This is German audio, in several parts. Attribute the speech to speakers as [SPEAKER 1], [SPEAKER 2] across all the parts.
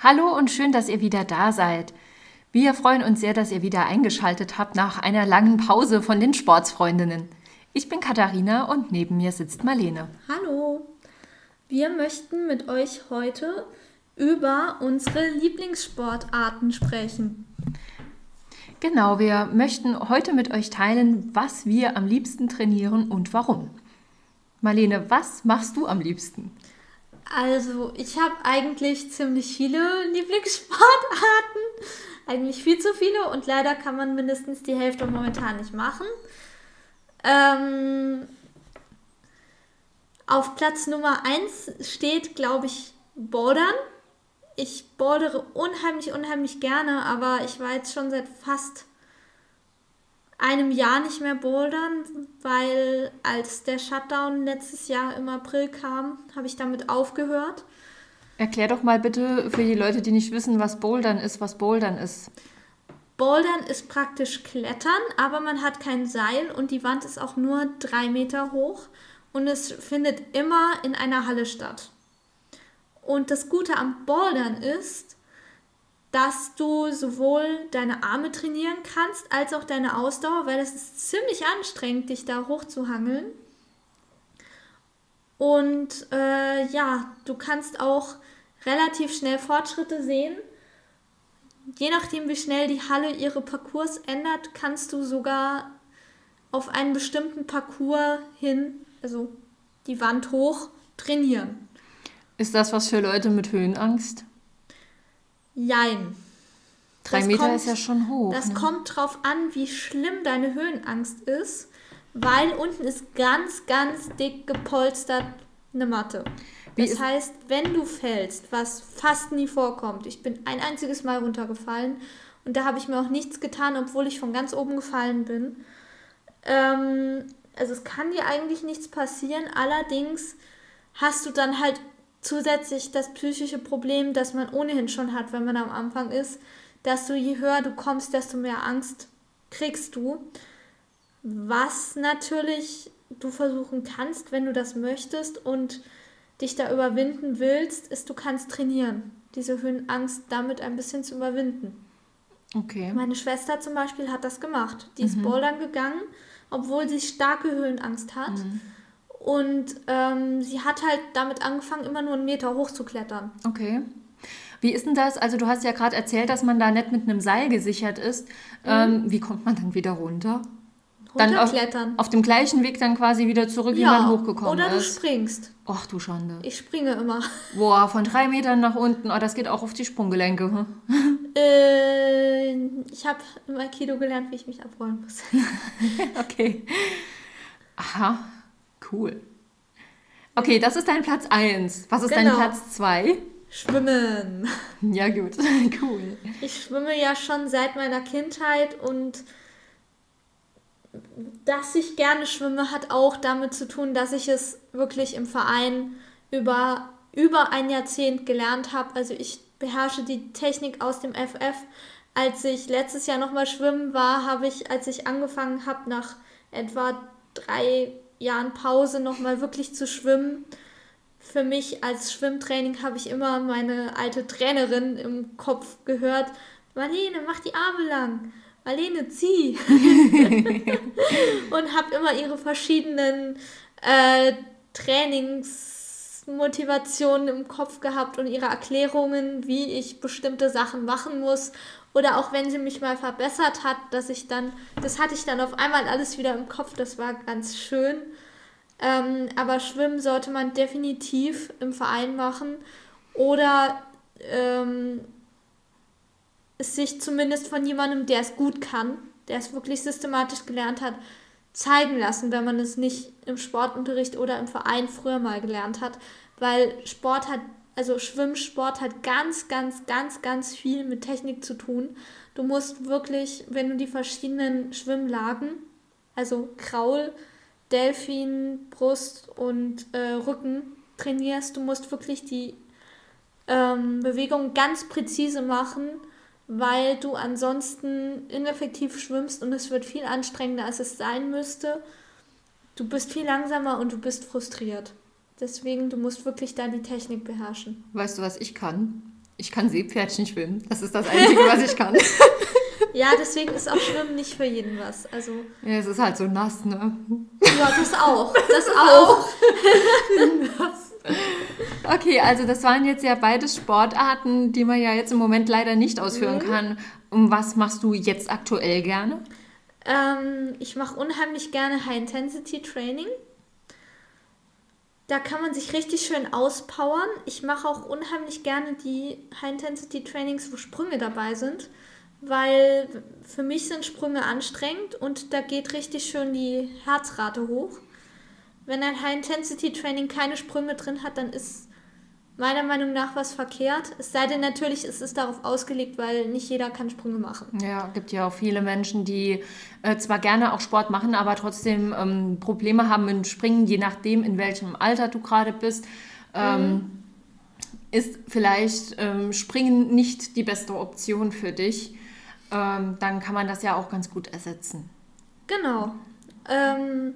[SPEAKER 1] Hallo und schön, dass ihr wieder da seid. Wir freuen uns sehr, dass ihr wieder eingeschaltet habt nach einer langen Pause von den Sportsfreundinnen. Ich bin Katharina und neben mir sitzt Marlene.
[SPEAKER 2] Hallo. Wir möchten mit euch heute über unsere Lieblingssportarten sprechen.
[SPEAKER 1] Genau, wir möchten heute mit euch teilen, was wir am liebsten trainieren und warum. Marlene, was machst du am liebsten?
[SPEAKER 2] Also, ich habe eigentlich ziemlich viele Lieblingssportarten. Eigentlich viel zu viele und leider kann man mindestens die Hälfte momentan nicht machen. Ähm, auf Platz Nummer 1 steht, glaube ich, Bouldern. Ich bouldere unheimlich, unheimlich gerne, aber ich war jetzt schon seit fast einem Jahr nicht mehr bouldern, weil als der Shutdown letztes Jahr im April kam, habe ich damit aufgehört.
[SPEAKER 1] Erklär doch mal bitte für die Leute, die nicht wissen, was Bouldern ist, was Bouldern ist.
[SPEAKER 2] Bouldern ist praktisch Klettern, aber man hat kein Seil und die Wand ist auch nur drei Meter hoch und es findet immer in einer Halle statt. Und das Gute am Bouldern ist, dass du sowohl deine Arme trainieren kannst als auch deine Ausdauer, weil es ist ziemlich anstrengend, dich da hochzuhangeln. Und äh, ja, du kannst auch relativ schnell Fortschritte sehen. Je nachdem, wie schnell die Halle ihre Parcours ändert, kannst du sogar auf einen bestimmten Parcours hin, also die Wand hoch, trainieren.
[SPEAKER 1] Ist das was für Leute mit Höhenangst?
[SPEAKER 2] Jein.
[SPEAKER 1] Drei
[SPEAKER 2] Das
[SPEAKER 1] Meter
[SPEAKER 2] kommt-
[SPEAKER 1] ist ja schon hoch.
[SPEAKER 2] Das
[SPEAKER 1] ne?
[SPEAKER 2] kommt drauf an, wie schlimm deine Höhenangst ist, weil unten ist ganz, ganz dick gepolstert eine Matte.
[SPEAKER 1] Wie
[SPEAKER 2] Das heißt, wenn du fällst, was fast nie vorkommt, ich bin ein einziges Mal runtergefallen und da habe ich mir auch nichts getan, obwohl ich von ganz oben gefallen bin. Ähm, also es kann dir eigentlich nichts passieren, allerdings hast du dann halt zusätzlich das psychische Problem, das man ohnehin schon hat, wenn man am Anfang ist, dass du je höher du kommst, desto mehr Angst kriegst du. Was natürlich du versuchen kannst, wenn du das möchtest und dich da überwinden willst, ist, du kannst trainieren, diese Höhenangst damit ein bisschen zu überwinden.
[SPEAKER 1] Okay.
[SPEAKER 2] Meine Schwester zum Beispiel hat das gemacht. Die
[SPEAKER 1] Mhm.
[SPEAKER 2] ist bouldern gegangen, obwohl sie starke Höhenangst hat. Und ähm, sie hat halt damit angefangen, immer nur einen Meter hoch zu klettern.
[SPEAKER 1] Okay. Wie ist denn das? Also du hast ja gerade erzählt, dass man da nicht mit einem Seil gesichert ist. Ähm, wie kommt man dann wieder runter? Dann auf,
[SPEAKER 2] Runterklettern.
[SPEAKER 1] auf dem gleichen Weg dann quasi wieder zurück, wie man hochgekommen
[SPEAKER 2] oder du
[SPEAKER 1] ist.
[SPEAKER 2] springst.
[SPEAKER 1] Ach du Schande.
[SPEAKER 2] Ich springe immer.
[SPEAKER 1] Boah, von drei Metern nach unten. Oh, das geht auch auf die Sprunggelenke. hm?
[SPEAKER 2] Äh, ich habe im Aikido gelernt, wie ich mich abrollen muss.
[SPEAKER 1] Okay. Aha, cool. Okay, das ist dein Platz 1. Was ist dein
[SPEAKER 2] Genau.
[SPEAKER 1] Platz 2?
[SPEAKER 2] Schwimmen.
[SPEAKER 1] Ja, gut. Cool.
[SPEAKER 2] Ich schwimme ja schon seit meiner Kindheit und dass ich gerne schwimme, hat auch damit zu tun, dass ich es wirklich im Verein über, über ein Jahrzehnt gelernt habe. Also ich beherrsche die Technik aus dem FF. Als ich letztes Jahr nochmal schwimmen war, habe ich, als ich angefangen habe, nach etwa drei Jahren Pause nochmal wirklich zu schwimmen, für mich als Schwimmtraining habe ich immer meine alte Trainerin im Kopf gehört. Marlene, mach die Arme lang. Marlene, zieh. und habe immer ihre verschiedenen äh, Trainingsmotivationen im Kopf gehabt und ihre Erklärungen, wie ich bestimmte Sachen machen muss. Oder auch wenn sie mich mal verbessert hat, dass ich dann, das hatte ich dann auf einmal alles wieder im Kopf, das war ganz schön. Ähm, aber Schwimmen sollte man definitiv im Verein machen oder ähm, sich zumindest von jemandem, der es gut kann, der es wirklich systematisch gelernt hat, zeigen lassen, wenn man es nicht im Sportunterricht oder im Verein früher mal gelernt hat. Weil Sport hat, also Schwimmsport hat ganz, ganz, ganz, ganz viel mit Technik zu tun. Du musst wirklich, wenn du die verschiedenen Schwimmlagen, also Kraul, Delfin, Brust und äh, Rücken trainierst, du musst wirklich die ähm, Bewegung ganz präzise machen, weil du ansonsten ineffektiv schwimmst und es wird viel anstrengender, als es sein müsste. Du bist viel langsamer und du bist frustriert. Deswegen, du musst wirklich da die Technik beherrschen.
[SPEAKER 1] Weißt du, was ich kann? Ich kann Seepferdchen schwimmen. Das ist das Einzige, was ich kann.
[SPEAKER 2] Ja, deswegen ist auch Schwimmen nicht für jeden was. Also,
[SPEAKER 1] Ja, es ist halt so nass, ne?
[SPEAKER 2] ja, das auch. Das auch.
[SPEAKER 1] Okay, also das waren jetzt ja beide Sportarten, die man ja jetzt im Moment leider nicht ausführen kann. Und was machst du jetzt aktuell gerne?
[SPEAKER 2] Ähm, ich mache unheimlich gerne High-Intensity-Training. Da kann man sich richtig schön auspowern. Ich mache auch unheimlich gerne die High-Intensity-Trainings, wo Sprünge dabei sind, weil für mich sind Sprünge anstrengend und da geht richtig schön die Herzrate hoch. Wenn ein High-Intensity-Training keine Sprünge drin hat, dann ist meiner Meinung nach was verkehrt. Es sei denn natürlich, es ist darauf ausgelegt, weil nicht jeder kann Sprünge machen.
[SPEAKER 1] Ja, gibt ja auch viele Menschen, die äh, zwar gerne auch Sport machen, aber trotzdem ähm, Probleme haben mit Springen, je nachdem, in welchem Alter du gerade bist. Ähm, Ist vielleicht ähm, Springen nicht die beste Option für dich, ähm, dann kann man das ja auch ganz gut ersetzen.
[SPEAKER 2] Genau. Ähm,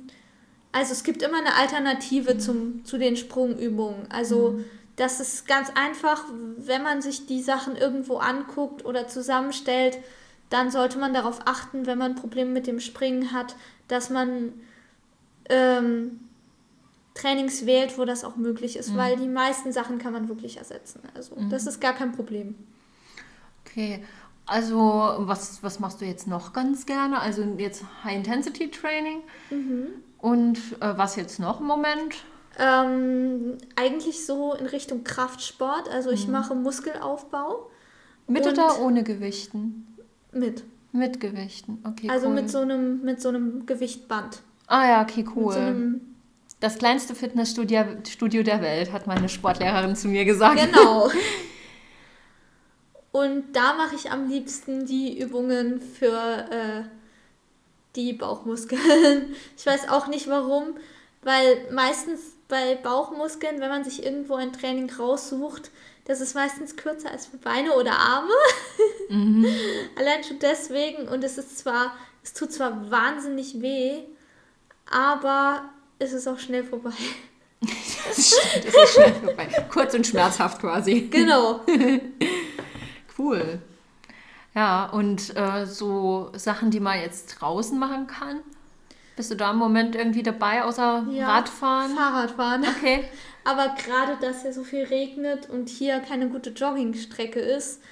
[SPEAKER 2] also es gibt immer eine Alternative zum, zu den Sprungübungen. Also das ist ganz einfach, wenn man sich die Sachen irgendwo anguckt oder zusammenstellt, dann sollte man darauf achten, wenn man Probleme mit dem Springen hat, dass man ähm, Trainings wählt, wo das auch möglich ist, weil die meisten Sachen kann man wirklich ersetzen. Also das ist gar kein Problem.
[SPEAKER 1] Okay, also was, was machst du jetzt noch ganz gerne? Also jetzt High-Intensity-Training. Und äh, was jetzt noch im Moment?
[SPEAKER 2] Ähm, eigentlich so in Richtung Kraftsport. Also ich mache Muskelaufbau
[SPEAKER 1] Mit oder ohne Gewichten?
[SPEAKER 2] mit.
[SPEAKER 1] Mit Gewichten, okay,
[SPEAKER 2] Also
[SPEAKER 1] cool.
[SPEAKER 2] mit so einem mit so einem Gewichtband.
[SPEAKER 1] ah ja, okay, cool.
[SPEAKER 2] so
[SPEAKER 1] das kleinste Fitnessstudio Studio der Welt, hat meine Sportlehrerin zu mir gesagt.
[SPEAKER 2] genau. Und da mache ich am liebsten die Übungen für äh, die Bauchmuskeln. Ich weiß auch nicht warum, weil meistens bei Bauchmuskeln, wenn man sich irgendwo ein Training raussucht, das ist meistens kürzer als für Beine oder Arme. Allein schon deswegen. Und es ist zwar, es tut zwar wahnsinnig weh, aber es ist auch schnell vorbei.
[SPEAKER 1] Das stimmt, das ist schnell vorbei. Kurz und schmerzhaft quasi.
[SPEAKER 2] Genau.
[SPEAKER 1] Cool. Ja, und äh, so Sachen, die man jetzt draußen machen kann. Bist du da im Moment irgendwie dabei, außer
[SPEAKER 2] Ja,
[SPEAKER 1] Radfahren?
[SPEAKER 2] Fahrradfahren.
[SPEAKER 1] Okay.
[SPEAKER 2] Aber gerade, dass ja so viel regnet und hier keine gute Joggingstrecke ist,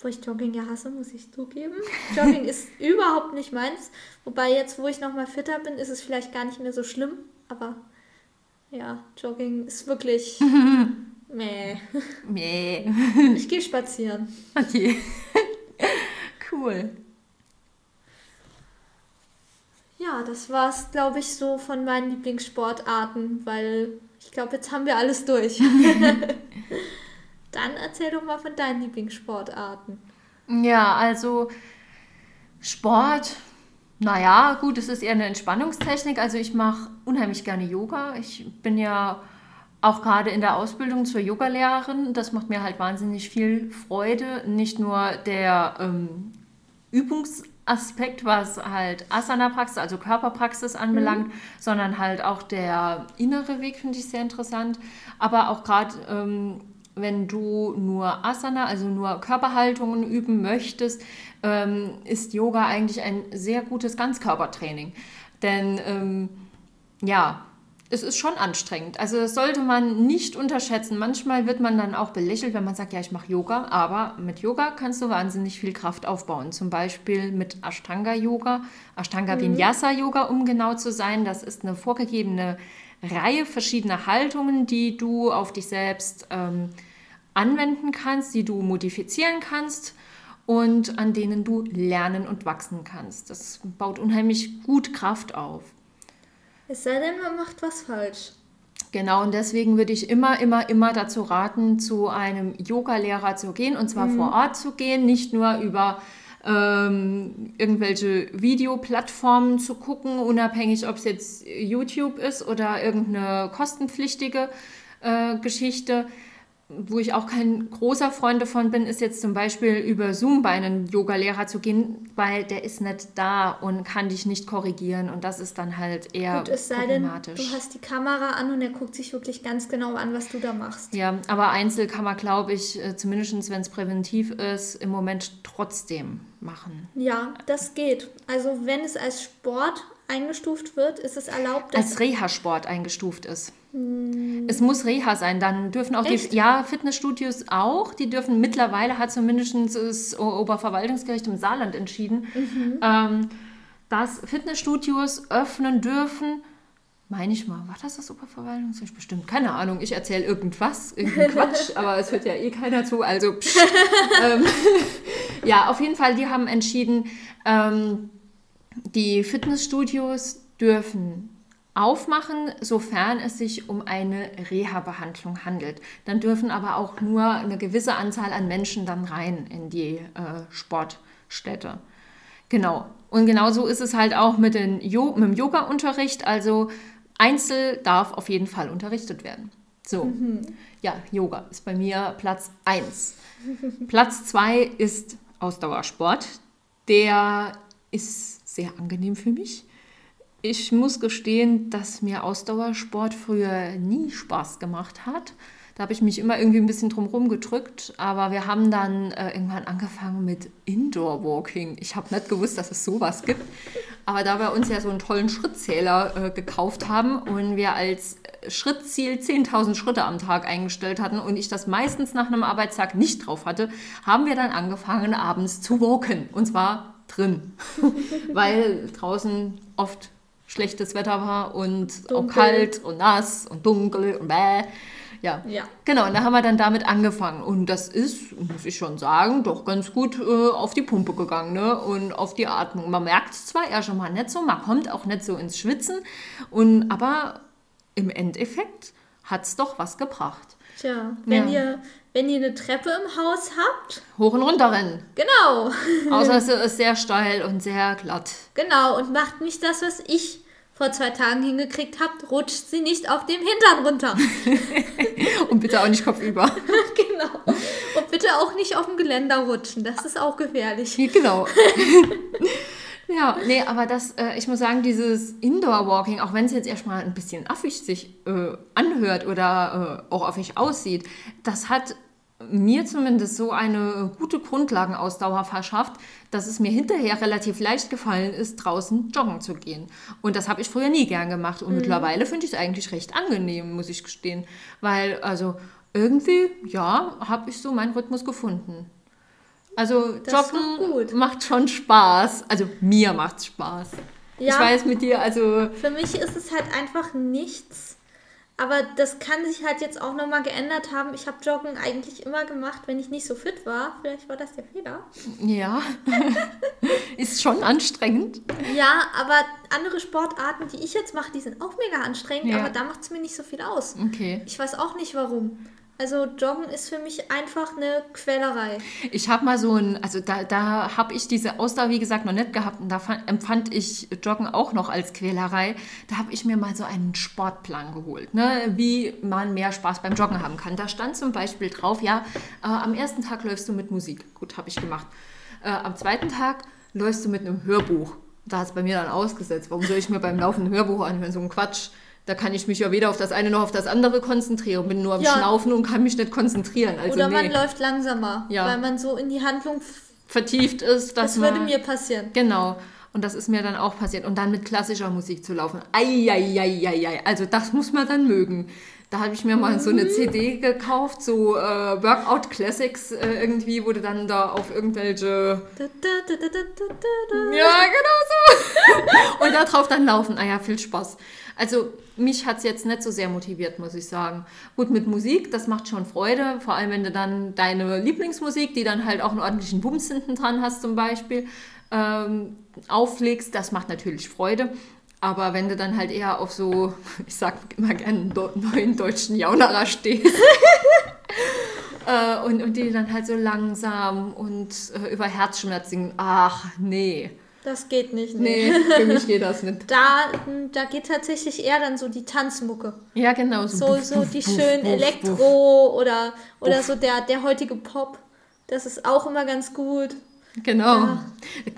[SPEAKER 2] wo ich Jogging ja hasse, muss ich zugeben. Jogging ist überhaupt nicht meins. Wobei jetzt, wo ich nochmal fitter bin, ist es vielleicht gar nicht mehr so schlimm. Aber ja, Jogging ist wirklich... Meh.
[SPEAKER 1] Nee.
[SPEAKER 2] Ich gehe spazieren.
[SPEAKER 1] Okay. cool.
[SPEAKER 2] Ja, das war's, glaube ich, so von meinen Lieblingssportarten, weil ich glaube, jetzt haben wir alles durch. Dann erzähl doch mal von deinen Lieblingssportarten.
[SPEAKER 1] Ja, also Sport, naja, gut, es ist eher eine Entspannungstechnik. Also ich mache unheimlich gerne Yoga. Ich bin ja auch gerade in der Ausbildung zur Yogalehrerin. Das macht mir halt wahnsinnig viel Freude. Nicht nur der ähm, Übungsaspekt, was halt Asana-Praxis, also Körperpraxis anbelangt, sondern halt auch der innere Weg finde ich sehr interessant. Aber auch gerade, ähm, wenn du nur Asana, also nur Körperhaltungen üben möchtest, ähm, ist Yoga eigentlich ein sehr gutes Ganzkörpertraining. Denn ähm, ja, es ist schon anstrengend. Also das sollte man nicht unterschätzen. Manchmal wird man dann auch belächelt, wenn man sagt, ja, ich mache Yoga. Aber mit Yoga kannst du wahnsinnig viel Kraft aufbauen. Zum Beispiel mit Ashtanga-Yoga, Ashtanga-Vinyasa-Yoga, um genau zu sein. Das ist eine vorgegebene Reihe verschiedener Haltungen, die du auf dich selbst ähm, anwenden kannst, die du modifizieren kannst und an denen du lernen und wachsen kannst. Das baut unheimlich gut Kraft auf.
[SPEAKER 2] Es sei denn, man macht was falsch.
[SPEAKER 1] Genau, und deswegen würde ich immer, immer, immer dazu raten, zu einem Yoga-Lehrer zu gehen und zwar vor Ort zu gehen, nicht nur über ähm, irgendwelche Videoplattformen zu gucken, unabhängig, ob es jetzt YouTube ist oder irgendeine kostenpflichtige äh, Geschichte. Wo ich auch kein großer Freund davon bin, ist jetzt zum Beispiel über Zoom bei einem Yoga-Lehrer zu gehen, weil der ist nicht da und kann dich nicht korrigieren und das ist dann halt eher
[SPEAKER 2] Gut, es sei denn, du hast die Kamera an und er guckt sich wirklich ganz genau an, was du da machst.
[SPEAKER 1] Ja, aber Einzel kann man, glaube ich, äh, zumindest wenn es präventiv ist, im Moment trotzdem machen.
[SPEAKER 2] Ja, das geht. Also wenn es als Sport eingestuft wird, ist es erlaubt,
[SPEAKER 1] dass... Als Reha-Sport eingestuft ist. Es muss Reha sein, dann dürfen auch Echt? die ja, Fitnessstudios auch, die dürfen mittlerweile hat zumindest das Oberverwaltungsgericht im Saarland entschieden, mhm. ähm, dass Fitnessstudios öffnen dürfen. Meine ich mal, war das das Oberverwaltungsgericht? Bestimmt, keine Ahnung. Ich erzähle irgendwas, irgendeinen Quatsch, aber es hört ja eh keiner zu, also ähm, ja, auf jeden Fall, die haben entschieden, ähm, die Fitnessstudios dürfen aufmachen, sofern es sich um eine Reha-Behandlung handelt. Dann dürfen aber auch nur eine gewisse Anzahl an Menschen dann rein in die äh, Sportstätte. Genau. Und genauso ist es halt auch mit, den jo mit dem Yoga-Unterricht. Also Einzel darf auf jeden Fall unterrichtet werden. So, mhm. ja, Yoga ist bei mir Platz 1. Platz 2 ist Ausdauersport. Der ist sehr angenehm für mich ich muss gestehen, dass mir Ausdauersport früher nie Spaß gemacht hat. Da habe ich mich immer irgendwie ein bisschen drum gedrückt, aber wir haben dann äh, irgendwann angefangen mit Indoor Walking. Ich habe nicht gewusst, dass es sowas gibt, aber da wir uns ja so einen tollen Schrittzähler äh, gekauft haben und wir als Schrittziel 10.000 Schritte am Tag eingestellt hatten und ich das meistens nach einem Arbeitstag nicht drauf hatte, haben wir dann angefangen abends zu walken und zwar drin, weil draußen oft schlechtes Wetter war und dunkel. auch kalt und nass und dunkel und bäh. Ja. ja. Genau, und da haben wir dann damit angefangen. Und das ist, muss ich schon sagen, doch ganz gut äh, auf die Pumpe gegangen ne? und auf die Atmung. Man merkt es zwar eher schon mal nicht so, man kommt auch nicht so ins Schwitzen, und, aber im Endeffekt hat es doch was gebracht.
[SPEAKER 2] Tja, wenn, ja. ihr, wenn ihr eine Treppe im Haus habt.
[SPEAKER 1] Hoch und runter rennen.
[SPEAKER 2] Genau.
[SPEAKER 1] Außer es ist sehr steil und sehr glatt.
[SPEAKER 2] Genau, und macht nicht das, was ich vor zwei Tagen hingekriegt habt, rutscht sie nicht auf dem Hintern runter.
[SPEAKER 1] und bitte auch nicht kopfüber.
[SPEAKER 2] genau. Und bitte auch nicht auf dem Geländer rutschen. Das ist auch gefährlich.
[SPEAKER 1] Genau. Ja, nee, aber das, äh, ich muss sagen, dieses Indoor-Walking, auch wenn es jetzt erstmal ein bisschen affig sich äh, anhört oder äh, auch affig aussieht, das hat mir zumindest so eine gute Grundlagenausdauer verschafft, dass es mir hinterher relativ leicht gefallen ist, draußen joggen zu gehen. Und das habe ich früher nie gern gemacht. Und mhm. mittlerweile finde ich es eigentlich recht angenehm, muss ich gestehen. Weil, also irgendwie, ja, habe ich so meinen Rhythmus gefunden. Also das Joggen macht schon Spaß. Also mir macht es Spaß. Ja, ich weiß mit dir, also...
[SPEAKER 2] Für mich ist es halt einfach nichts aber das kann sich halt jetzt auch nochmal geändert haben. Ich habe Joggen eigentlich immer gemacht, wenn ich nicht so fit war. Vielleicht war das der Fehler.
[SPEAKER 1] Ja, ist schon anstrengend.
[SPEAKER 2] Ja, aber andere Sportarten, die ich jetzt mache, die sind auch mega anstrengend, ja. aber da macht es mir nicht so viel aus.
[SPEAKER 1] Okay.
[SPEAKER 2] Ich weiß auch nicht warum. Also Joggen ist für mich einfach eine Quälerei.
[SPEAKER 1] Ich habe mal so ein, also da, da habe ich diese Ausdauer, wie gesagt, noch nicht gehabt und da fand, empfand ich Joggen auch noch als Quälerei. Da habe ich mir mal so einen Sportplan geholt, ne? wie man mehr Spaß beim Joggen haben kann. Da stand zum Beispiel drauf, ja, äh, am ersten Tag läufst du mit Musik. Gut, habe ich gemacht. Äh, am zweiten Tag läufst du mit einem Hörbuch. Da hat es bei mir dann ausgesetzt. Warum soll ich mir beim Laufen ein Hörbuch anhören? So ein Quatsch. Da kann ich mich ja weder auf das eine noch auf das andere konzentrieren. Bin nur am ja. Schnaufen und kann mich nicht konzentrieren. Also
[SPEAKER 2] Oder man nee. läuft langsamer, ja. weil man so in die Handlung
[SPEAKER 1] vertieft ist.
[SPEAKER 2] das würde mir passieren.
[SPEAKER 1] Genau. Und das ist mir dann auch passiert. Und dann mit klassischer Musik zu laufen. Eieieiei. Also das muss man dann mögen. Da habe ich mir mal so eine CD gekauft, so äh, Workout Classics äh, irgendwie, wo du dann da auf irgendwelche... ja, genau so. Und da drauf dann laufen. Ah ja, viel Spaß. Also mich hat es jetzt nicht so sehr motiviert, muss ich sagen. Gut, mit Musik, das macht schon Freude, vor allem wenn du dann deine Lieblingsmusik, die dann halt auch einen ordentlichen Bums hinten dran hast zum Beispiel, ähm, auflegst, das macht natürlich Freude. Aber wenn du dann halt eher auf so, ich sag immer gerne, neuen deutschen Jaunerer stehst äh, und, und die dann halt so langsam und äh, über Herzschmerz singen, ach nee.
[SPEAKER 2] Das geht nicht.
[SPEAKER 1] Nee, für mich geht das nicht.
[SPEAKER 2] Da, da geht tatsächlich eher dann so die Tanzmucke.
[SPEAKER 1] Ja, genau.
[SPEAKER 2] So,
[SPEAKER 1] buff,
[SPEAKER 2] so
[SPEAKER 1] buff,
[SPEAKER 2] die
[SPEAKER 1] buff,
[SPEAKER 2] schönen Elektro oder, oder so der, der heutige Pop. Das ist auch immer ganz gut.
[SPEAKER 1] Genau.
[SPEAKER 2] Ja.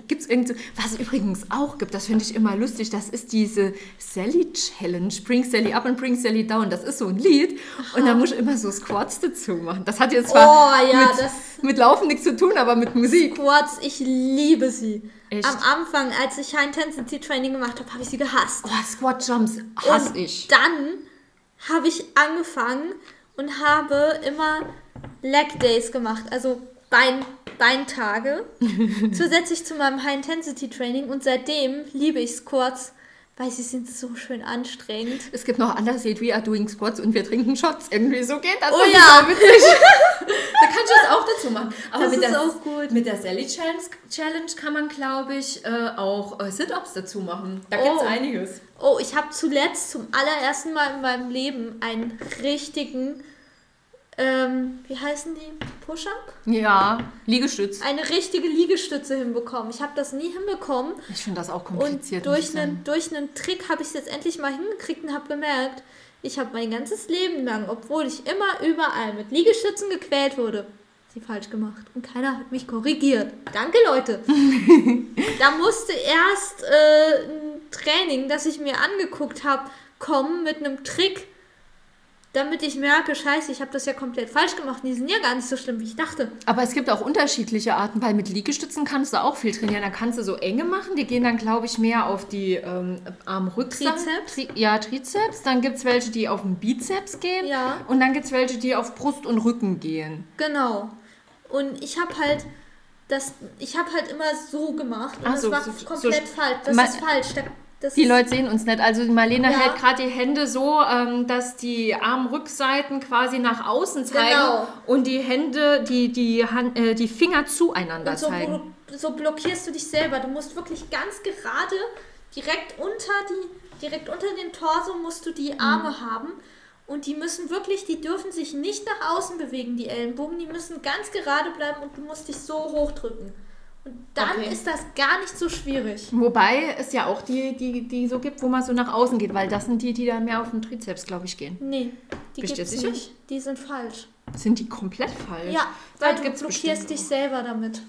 [SPEAKER 1] Gibt es irgend so, was es übrigens auch gibt, das finde ich immer lustig, das ist diese Sally Challenge. Bring Sally up and bring Sally down. Das ist so ein Lied und da muss ich immer so Squats dazu machen. Das hat jetzt zwar
[SPEAKER 2] Oh, ja,
[SPEAKER 1] mit,
[SPEAKER 2] das-
[SPEAKER 1] mit Laufen nichts zu tun, aber mit Musik.
[SPEAKER 2] Squats, ich liebe sie.
[SPEAKER 1] Echt?
[SPEAKER 2] Am Anfang, als ich High Intensity Training gemacht habe, habe ich sie gehasst.
[SPEAKER 1] Oh, Squat Jumps hasse
[SPEAKER 2] und
[SPEAKER 1] ich.
[SPEAKER 2] dann habe ich angefangen und habe immer Leg Days gemacht, also Bein, Beintage, zusätzlich zu meinem High Intensity Training und seitdem liebe ich Squats, weil sie sind so schön anstrengend.
[SPEAKER 1] Es gibt noch anders Lied, we are doing Squats und wir trinken Shots. Irgendwie so geht das.
[SPEAKER 2] Oh ja.
[SPEAKER 1] Da kann ich das auch dazu machen. Aber
[SPEAKER 2] Das
[SPEAKER 1] mit
[SPEAKER 2] ist
[SPEAKER 1] der,
[SPEAKER 2] auch gut.
[SPEAKER 1] Mit der Sally Challenge, Challenge kann man, glaube ich, äh, auch äh, Sit-Ups dazu machen. Da gibt es
[SPEAKER 2] Oh.
[SPEAKER 1] einiges.
[SPEAKER 2] Oh, ich habe zuletzt zum allerersten Mal in meinem Leben einen richtigen, ähm, wie heißen die? Push-Up?
[SPEAKER 1] Ja, Liegestütz.
[SPEAKER 2] Eine richtige Liegestütze hinbekommen. Ich habe das nie hinbekommen.
[SPEAKER 1] Ich finde das auch
[SPEAKER 2] Und
[SPEAKER 1] kompliziert. ich
[SPEAKER 2] durch einen, durch einen Trick habe ich es jetzt endlich mal hingekriegt und habe gemerkt, ich habe mein ganzes Leben lang, obwohl ich immer überall mit Liegestützen gequält wurde, sie falsch gemacht. Und keiner hat mich korrigiert. Danke, Leute. da musste erst äh, ein Training, das ich mir angeguckt habe, kommen mit einem Trick, damit ich merke, scheiße, ich habe das ja komplett falsch gemacht. Die sind ja gar nicht so schlimm, wie ich dachte.
[SPEAKER 1] Aber es gibt auch unterschiedliche Arten, weil mit Liegestützen kannst du auch viel trainieren. Da kannst du so enge machen, die gehen dann, glaube ich, mehr auf die ähm, Armrückseite.
[SPEAKER 2] Trizeps?
[SPEAKER 1] Tri ja, Trizeps. Dann gibt es welche, die auf den Bizeps gehen.
[SPEAKER 2] Ja.
[SPEAKER 1] Und dann gibt es welche, die auf Brust und Rücken gehen.
[SPEAKER 2] Genau. Und ich habe halt das, ich habe halt immer so gemacht und
[SPEAKER 1] Ach
[SPEAKER 2] das
[SPEAKER 1] so,
[SPEAKER 2] war
[SPEAKER 1] so- so-
[SPEAKER 2] komplett falsch. Das ist falsch. Da, das
[SPEAKER 1] Die Leute sehen uns nicht. Also Marlene
[SPEAKER 2] Ja.
[SPEAKER 1] hält gerade die Hände so, ähm, dass die Armrückseiten quasi nach außen zeigen
[SPEAKER 2] Genau.
[SPEAKER 1] und die Hände, die, die, Hand, äh, die Finger zueinander
[SPEAKER 2] und so,
[SPEAKER 1] zeigen.
[SPEAKER 2] so blockierst du dich selber. Du musst wirklich ganz gerade direkt unter die, direkt unter den Torso musst du
[SPEAKER 1] Mhm.
[SPEAKER 2] die Arme haben. Und die müssen wirklich, die dürfen sich nicht nach außen bewegen, die Ellenbogen. Die müssen ganz gerade bleiben und du musst dich so hochdrücken. Und dann
[SPEAKER 1] Okay.
[SPEAKER 2] ist das gar nicht so schwierig.
[SPEAKER 1] Wobei es ja auch die, die, die so gibt, wo man so nach außen geht, weil das sind die, die dann mehr auf den Trizeps, glaube ich, gehen.
[SPEAKER 2] Nee, die gibt's
[SPEAKER 1] sicher?
[SPEAKER 2] nicht. Die sind falsch.
[SPEAKER 1] Sind die komplett falsch?
[SPEAKER 2] Ja, weil
[SPEAKER 1] Das
[SPEAKER 2] du blockierst dich selber damit.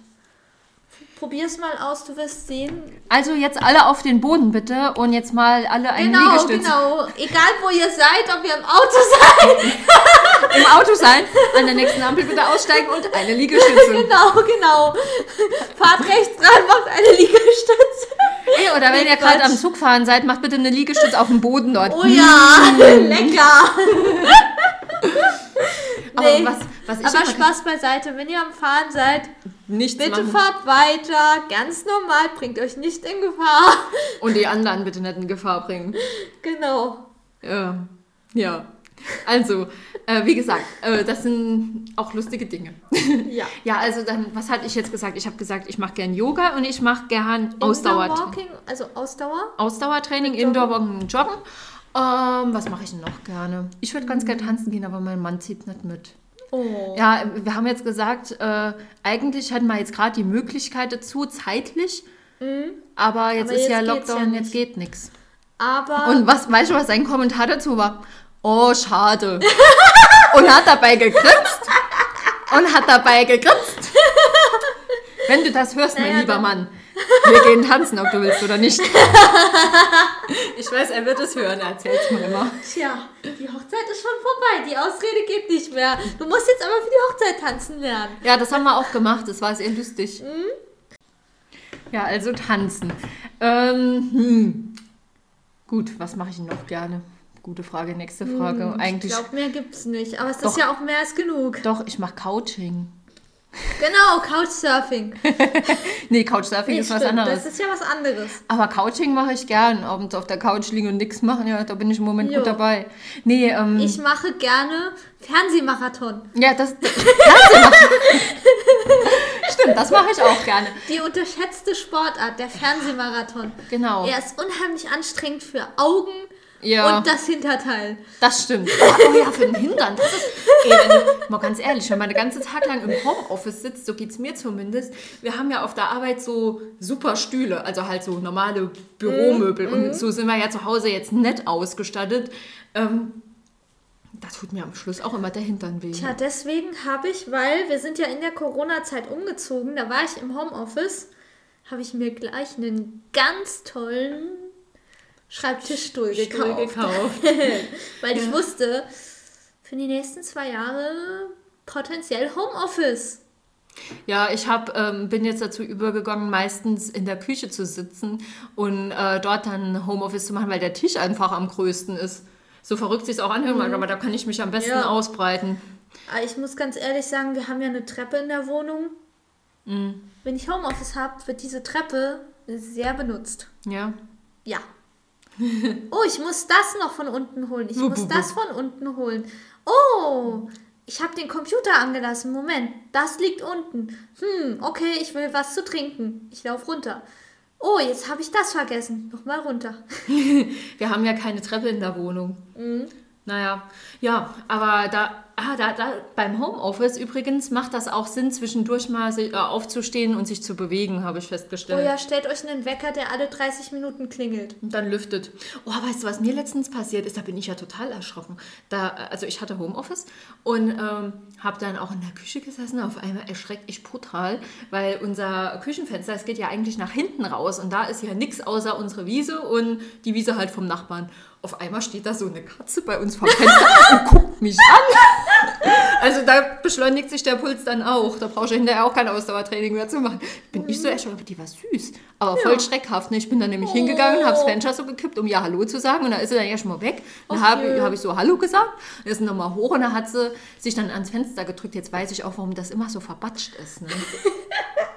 [SPEAKER 2] Probier's mal aus, du wirst sehen.
[SPEAKER 1] Also jetzt alle auf den Boden bitte und jetzt mal alle einen
[SPEAKER 2] Genau,
[SPEAKER 1] Liegestütz.
[SPEAKER 2] genau. Egal wo ihr seid, ob ihr im Auto seid.
[SPEAKER 1] Im Auto sein, an der nächsten Ampel bitte aussteigen und eine Liegestütze.
[SPEAKER 2] genau, genau. Fahrt rechts ran, macht eine Liegestütze.
[SPEAKER 1] Ey, oder wenn ihr gerade am Zug fahren seid, macht bitte eine Liegestütze auf dem Boden dort.
[SPEAKER 2] Oh ja, lecker.
[SPEAKER 1] Aber
[SPEAKER 2] Nee.
[SPEAKER 1] was, was ich
[SPEAKER 2] Aber Spaß beiseite, wenn ihr am Fahren seid,
[SPEAKER 1] nichts
[SPEAKER 2] bitte
[SPEAKER 1] machen.
[SPEAKER 2] fahrt weiter. Ganz normal, bringt euch nicht in Gefahr.
[SPEAKER 1] Und die anderen bitte nicht in Gefahr bringen.
[SPEAKER 2] Genau.
[SPEAKER 1] Ja. Ja. Also, äh, wie gesagt, äh, das sind auch lustige Dinge.
[SPEAKER 2] Ja.
[SPEAKER 1] Ja, also dann, was hatte ich jetzt gesagt? Ich habe gesagt, ich mache gern Yoga und ich mache gern Ausdauertraining.
[SPEAKER 2] Walking, also Ausdauer.
[SPEAKER 1] Ausdauertraining,
[SPEAKER 2] Joggen.
[SPEAKER 1] Indoor-Walken, Joggen. Ähm, was mache ich denn noch gerne? Ich würde ganz
[SPEAKER 2] Mhm.
[SPEAKER 1] gerne tanzen gehen, aber mein Mann zieht nicht mit.
[SPEAKER 2] Oh.
[SPEAKER 1] Ja, wir haben jetzt gesagt, äh, eigentlich hätten wir jetzt gerade die Möglichkeit dazu, zeitlich. Aber jetzt
[SPEAKER 2] Mhm. Aber
[SPEAKER 1] ist
[SPEAKER 2] jetzt
[SPEAKER 1] ja Lockdown,
[SPEAKER 2] ja
[SPEAKER 1] jetzt geht nichts.
[SPEAKER 2] Aber
[SPEAKER 1] Und was, weißt du, was sein Kommentar dazu war? Oh, schade. Und hat dabei gegrinst. Und hat dabei gegrinst. Wenn du das hörst, mein
[SPEAKER 2] Naja,
[SPEAKER 1] lieber Mann, wir gehen tanzen, ob du willst oder nicht. Ich weiß, er wird es hören, er erzählt es mir immer.
[SPEAKER 2] Tja, die Hochzeit ist schon vorbei. Die Ausrede geht nicht mehr. Du musst jetzt aber für die Hochzeit tanzen lernen.
[SPEAKER 1] Ja, das haben wir auch gemacht, das war sehr lustig.
[SPEAKER 2] Mhm.
[SPEAKER 1] Ja, also tanzen. Ähm, hm. Gut, was mache ich noch gerne? Gute Frage, nächste Frage.
[SPEAKER 2] Ich
[SPEAKER 1] Eigentlich,
[SPEAKER 2] glaube, mehr gibt's nicht. Aber es
[SPEAKER 1] Doch.
[SPEAKER 2] ist ja auch mehr als genug.
[SPEAKER 1] doch, ich mache Couching.
[SPEAKER 2] Genau, Couchsurfing.
[SPEAKER 1] Nee, Couchsurfing
[SPEAKER 2] Nee,
[SPEAKER 1] ist was
[SPEAKER 2] stimmt,
[SPEAKER 1] anderes.
[SPEAKER 2] Das ist ja was anderes.
[SPEAKER 1] Aber Couching mache ich gern. Abends auf der Couch liegen und nichts machen, ja, da bin ich im Moment
[SPEAKER 2] Jo.
[SPEAKER 1] gut dabei. Nee, ähm,
[SPEAKER 2] Ich mache gerne Fernsehmarathon.
[SPEAKER 1] ja, das, Fernsehmachen. Stimmt, das mache ich auch gerne.
[SPEAKER 2] Die unterschätzte Sportart, der Fernsehmarathon.
[SPEAKER 1] Genau.
[SPEAKER 2] Er ist unheimlich anstrengend für Augen
[SPEAKER 1] Ja.
[SPEAKER 2] Und das Hinterteil.
[SPEAKER 1] Das stimmt. Oh ja, für den Hintern. Das ist, ey, wenn mal ganz ehrlich, wenn man den ganzen Tag lang im Homeoffice sitzt, so geht es mir zumindest. Wir haben ja auf der Arbeit so super Stühle, also halt so normale Büromöbel. Und so sind wir ja zu Hause jetzt nett ausgestattet. Ähm, da tut mir am Schluss auch immer der Hintern weh.
[SPEAKER 2] Tja, deswegen habe ich, weil wir sind ja in der Corona-Zeit umgezogen, da war ich im Homeoffice, habe ich mir gleich einen ganz tollen Schreibtischstuhl
[SPEAKER 1] Stuhl
[SPEAKER 2] gekauft.
[SPEAKER 1] gekauft.
[SPEAKER 2] weil ich wusste, für die nächsten zwei Jahre potenziell Homeoffice.
[SPEAKER 1] Ja, ich hab, ähm, bin jetzt dazu übergegangen, meistens in der Küche zu sitzen und äh, dort dann Homeoffice zu machen, weil der Tisch einfach am größten ist. So verrückt sich auch anhören mag, aber da kann ich mich am besten
[SPEAKER 2] Ja.
[SPEAKER 1] ausbreiten.
[SPEAKER 2] Aber ich muss ganz ehrlich sagen, wir haben ja eine Treppe in der Wohnung.
[SPEAKER 1] Mhm.
[SPEAKER 2] Wenn ich Homeoffice habe, wird diese Treppe sehr benutzt.
[SPEAKER 1] Ja.
[SPEAKER 2] Ja. Oh, ich muss das noch von unten holen. Ich muss das von unten holen. Oh, ich habe den Computer angelassen. Moment, das liegt unten. Hm, okay, ich will was zu trinken. Ich laufe runter. Oh, jetzt habe ich das vergessen. Nochmal runter.
[SPEAKER 1] Wir haben ja keine Treppe in der Wohnung.
[SPEAKER 2] Mhm.
[SPEAKER 1] Naja, ja, aber da, ah, da, da beim Homeoffice übrigens macht das auch Sinn, zwischendurch mal äh, aufzustehen und sich zu bewegen, habe ich
[SPEAKER 2] Oh
[SPEAKER 1] festgestellt.
[SPEAKER 2] ja, stellt euch einen Wecker, der alle 30 Minuten klingelt.
[SPEAKER 1] Und dann lüftet. Oh, weißt du, was mir letztens passiert ist? Da bin ich ja total erschrocken. Da, also ich hatte Homeoffice und ähm, habe dann auch in der Küche gesessen. Auf einmal erschreckt ich brutal, weil unser Küchenfenster, es geht ja eigentlich nach hinten raus und da ist ja nichts außer unsere Wiese und die Wiese halt vom Nachbarn. Auf einmal steht da so eine Katze bei uns vom Fenster und guckt mich an. Also da beschleunigt sich der Puls dann auch. Da brauchst du hinterher auch kein Ausdauertraining mehr zu machen. Bin ich so erschrocken, aber die war süß. Aber voll schreckhaft. Ne? Ich bin dann nämlich hingegangen, habe das Fenster so gekippt, um ja Hallo zu sagen. Und da ist sie dann ja schon mal weg. Dann habe hab ich so Hallo gesagt. Dann ist sie nochmal hoch und dann hat sie sich dann ans Fenster gedrückt. Jetzt weiß ich auch, warum das immer so verbatscht ist. Ne?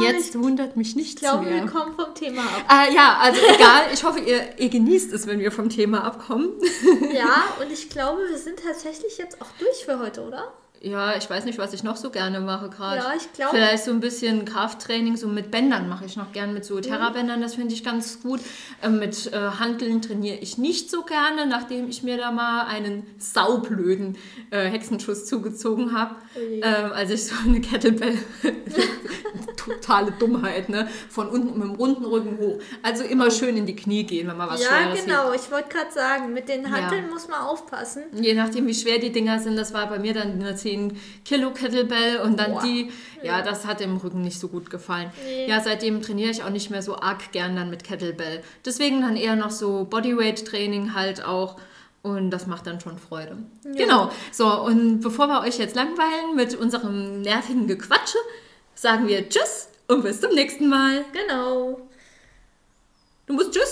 [SPEAKER 1] Jetzt wundert mich
[SPEAKER 2] Ich
[SPEAKER 1] nichts
[SPEAKER 2] glaube,
[SPEAKER 1] mehr.
[SPEAKER 2] wir kommen vom Thema ab.
[SPEAKER 1] Äh, ja, also egal. Ich hoffe, ihr, ihr genießt es, wenn wir vom Thema abkommen.
[SPEAKER 2] Ja, und ich glaube, wir sind tatsächlich jetzt auch durch für heute, oder?
[SPEAKER 1] Ja, ich weiß nicht, was ich noch so gerne mache gerade.
[SPEAKER 2] Ja, ich glaub-
[SPEAKER 1] Vielleicht so ein bisschen Krafttraining, so mit Bändern mache ich noch gern, mit so Terrabändern, das finde ich ganz gut. Ähm, mit äh, Hanteln trainiere ich nicht so gerne, nachdem ich mir da mal einen saublöden äh, Hexenschuss zugezogen habe. Ähm, als ich so eine Kettlebell, totale Dummheit, ne? Von unten mit dem runden Rücken hoch. Also immer schön in die Knie gehen, wenn man was
[SPEAKER 2] ja,
[SPEAKER 1] Schweres hebt.
[SPEAKER 2] genau. Ich wollte gerade sagen, mit den Hanteln muss man aufpassen.
[SPEAKER 1] Je nachdem, wie schwer die Dinger sind, das war bei mir dann eine 10 Kilo Kettlebell und dann
[SPEAKER 2] Boah.
[SPEAKER 1] die, ja, das hat dem Rücken nicht so gut gefallen.
[SPEAKER 2] Nee.
[SPEAKER 1] Ja, seitdem trainiere ich auch nicht mehr so arg gern dann mit Kettlebell. Deswegen dann eher noch so Bodyweight-Training halt auch. Und das macht dann schon Freude. Genau. So, und bevor wir euch jetzt langweilen mit unserem nervigen Gequatsche, sagen wir Tschüss und bis zum nächsten Mal.
[SPEAKER 2] Genau.
[SPEAKER 1] Du musst Tschüss